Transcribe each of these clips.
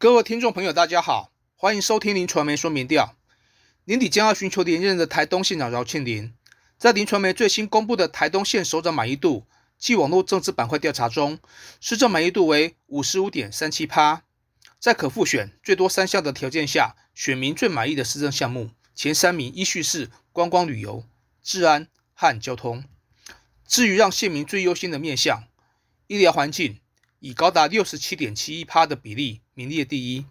各位听众朋友，大家好，欢迎收听林传媒说明调。年底将要寻求连任的台东县长饶庆林，在林传媒最新公布的台东县首长满意度暨网络政治板块调查中，市政满意度为五十五点三七趴。在可复选最多三项的条件下，选民最满意的市政项目前三名依序是观光旅游、治安和交通。至于让县民最优先的面向，医疗环境。以高达六十七点七一趴的比例名列第一，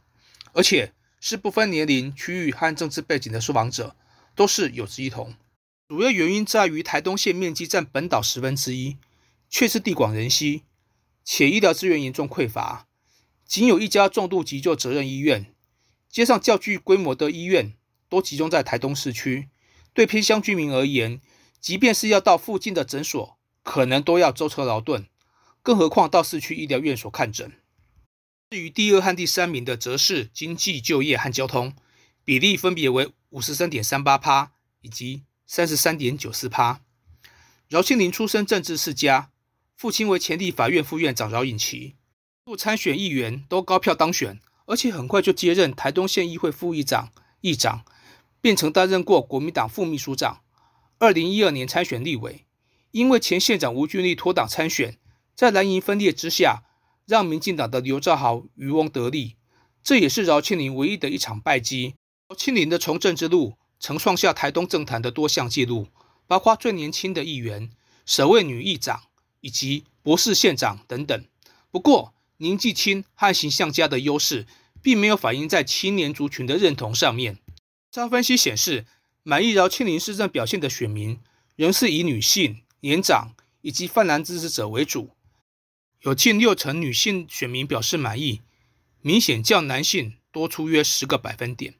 而且是不分年龄、区域和政治背景的受访者都是有志一同。主要原因在于台东县面积占本岛十分之一，却是地广人稀，且医疗资源严重匮乏，仅有一家重度急救责任医院，街上较具规模的医院都集中在台东市区。对偏乡居民而言，即便是要到附近的诊所，可能都要舟车劳顿。更何况到市区医疗院所看诊。至于第二和第三名的，则是经济、就业和交通，比例分别为五十三点三八趴以及三十三点九四趴。饶庆林出身政治世家，父亲为前立法院副院长饶颖琪，不参选议员都高票当选，而且很快就接任台东县议会副议长、议长，便曾担任过国民党副秘书长。二零一二年参选立委，因为前县长吴俊立脱党参选。在蓝营分裂之下，让民进党的刘兆豪渔翁得利，这也是饶庆林唯一的一场败绩。饶庆林的从政之路曾创下台东政坛的多项纪录，包括最年轻的议员、首位女议长以及博士县长等等。不过，年纪轻和形象佳的优势，并没有反映在青年族群的认同上面。张分析显示，满意饶庆林市政表现的选民，仍是以女性、年长以及泛蓝支持者为主。有近六成女性选民表示满意，明显较男性多出约十个百分点。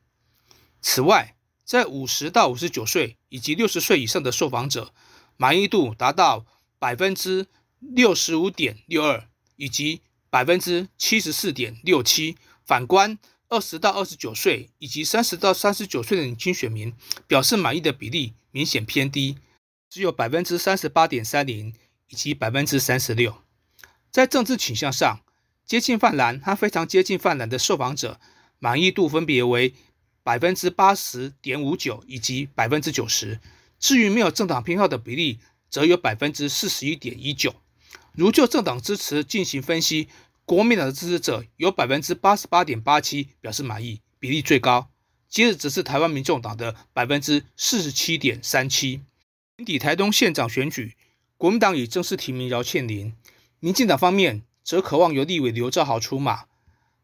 此外，在五十到五十九岁以及六十岁以上的受访者，满意度达到百分之六十五点六二，以及百分之七十四点六七。反观二十到二十九岁以及三十到三十九岁的女性选民，表示满意的比例明显偏低，只有百分之三十八点三零以及百分之三十六。在政治倾向上，接近泛蓝和非常接近泛蓝的受访者满意度分别为百分之八十点五九以及百分之九十。至于没有政党偏好的比例，则有百分之四十一点一九。如就政党支持进行分析，国民党的支持者有百分之八十八点八七表示满意，比例最高。接着则是台湾民众党的百分之四十七点三七。年底台东县长选举，国民党已正式提名饶倩玲。民进党方面则渴望由立委刘兆豪出马，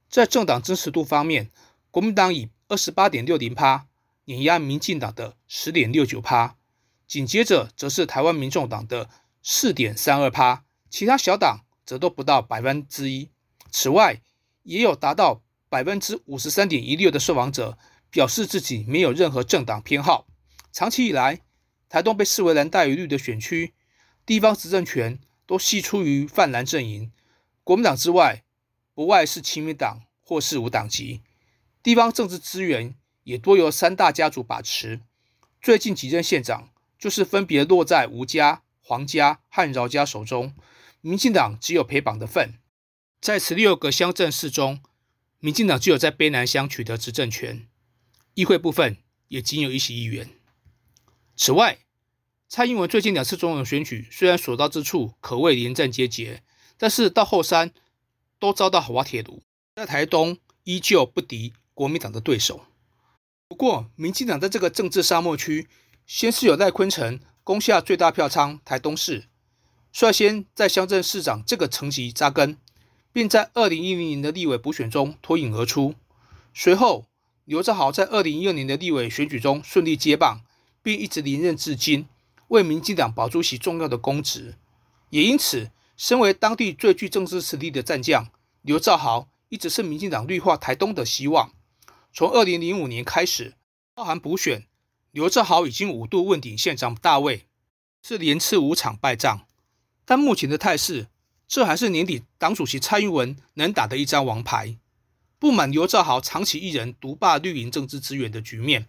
在政党支持度方面，国民党以二十八点六零趴碾压民进党的十点六九趴，紧接着则是台湾民众党的四点三二趴，其他小党则都不到百分之一。此外，也有达到百分之五十三点一六的受访者表示自己没有任何政党偏好。长期以来，台东被视为蓝大于绿的选区，地方执政权。都系出于泛蓝阵营，国民党之外，不外是亲民党或是无党籍。地方政治资源也多由三大家族把持。最近几任县长就是分别落在吴家、黄家和饶家手中，民进党只有陪绑的份。在十六个乡镇市中，民进党只有在卑南乡取得执政权，议会部分也仅有一席议员。此外，蔡英文最近两次总统选举，虽然所到之处可谓连战皆捷，但是到后山都遭到滑铁卢，在台东依旧不敌国民党的对手。不过，民进党在这个政治沙漠区，先是有赖坤城攻下最大票仓台东市，率先在乡镇市长这个层级扎根，并在二零一零年的立委补选中脱颖而出。随后，刘兆豪在二零一二年的立委选举中顺利接棒，并一直连任至今。为民进党保住其重要的公职，也因此，身为当地最具政治实力的战将刘兆豪，一直是民进党绿化台东的希望。从二零零五年开始，包含补选，刘兆豪已经五度问鼎县长大位，是连次五场败仗。但目前的态势，这还是年底党主席蔡英文能打的一张王牌。不满刘兆豪长期一人独霸绿营政治资源的局面。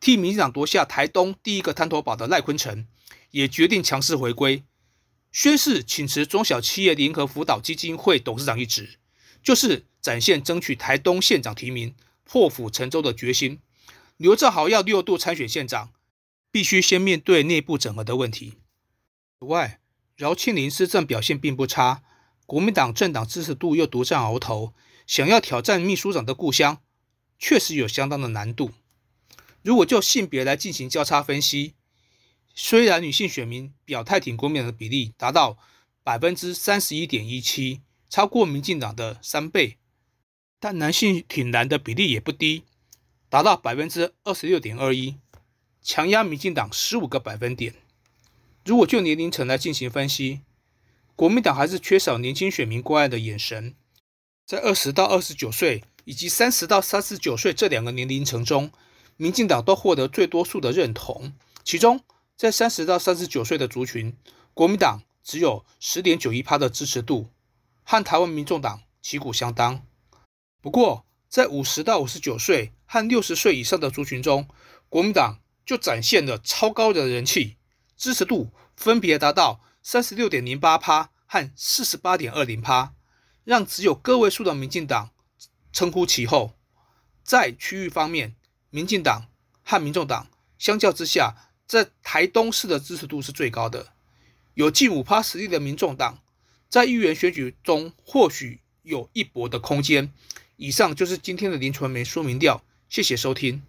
替民进党夺下台东第一个滩头堡的赖坤成，也决定强势回归，宣誓请辞中小企业联合辅导基金会董事长一职，就是展现争取台东县长提名、破釜沉舟的决心。刘兆豪要六度参选县长，必须先面对内部整合的问题。此外，饶庆林施政表现并不差，国民党政党支持度又独占鳌头，想要挑战秘书长的故乡，确实有相当的难度。如果就性别来进行交叉分析，虽然女性选民表态挺国民的比例达到百分之三十一点一七，超过民进党的三倍，但男性挺蓝的比例也不低，达到百分之二十六点二一，强压民进党十五个百分点。如果就年龄层来进行分析，国民党还是缺少年轻选民关爱的眼神。在二十到二十九岁以及三十到三十九岁这两个年龄层中，民进党都获得最多数的认同，其中。在三十到三十九岁的族群，国民党只有十点九一趴的支持度，和台湾民众党旗鼓相当。不过，在五十到五十九岁和六十岁以上的族群中，国民党就展现了超高的人气，支持度分别达到三十六点零八趴和四十八点二零趴，让只有个位数的民进党称呼其后。在区域方面，民进党和民众党相较之下，在台东市的支持度是最高的，有近五趴实力的民众党，在议员选举中或许有一搏的空间。以上就是今天的林传媒说明调，谢谢收听。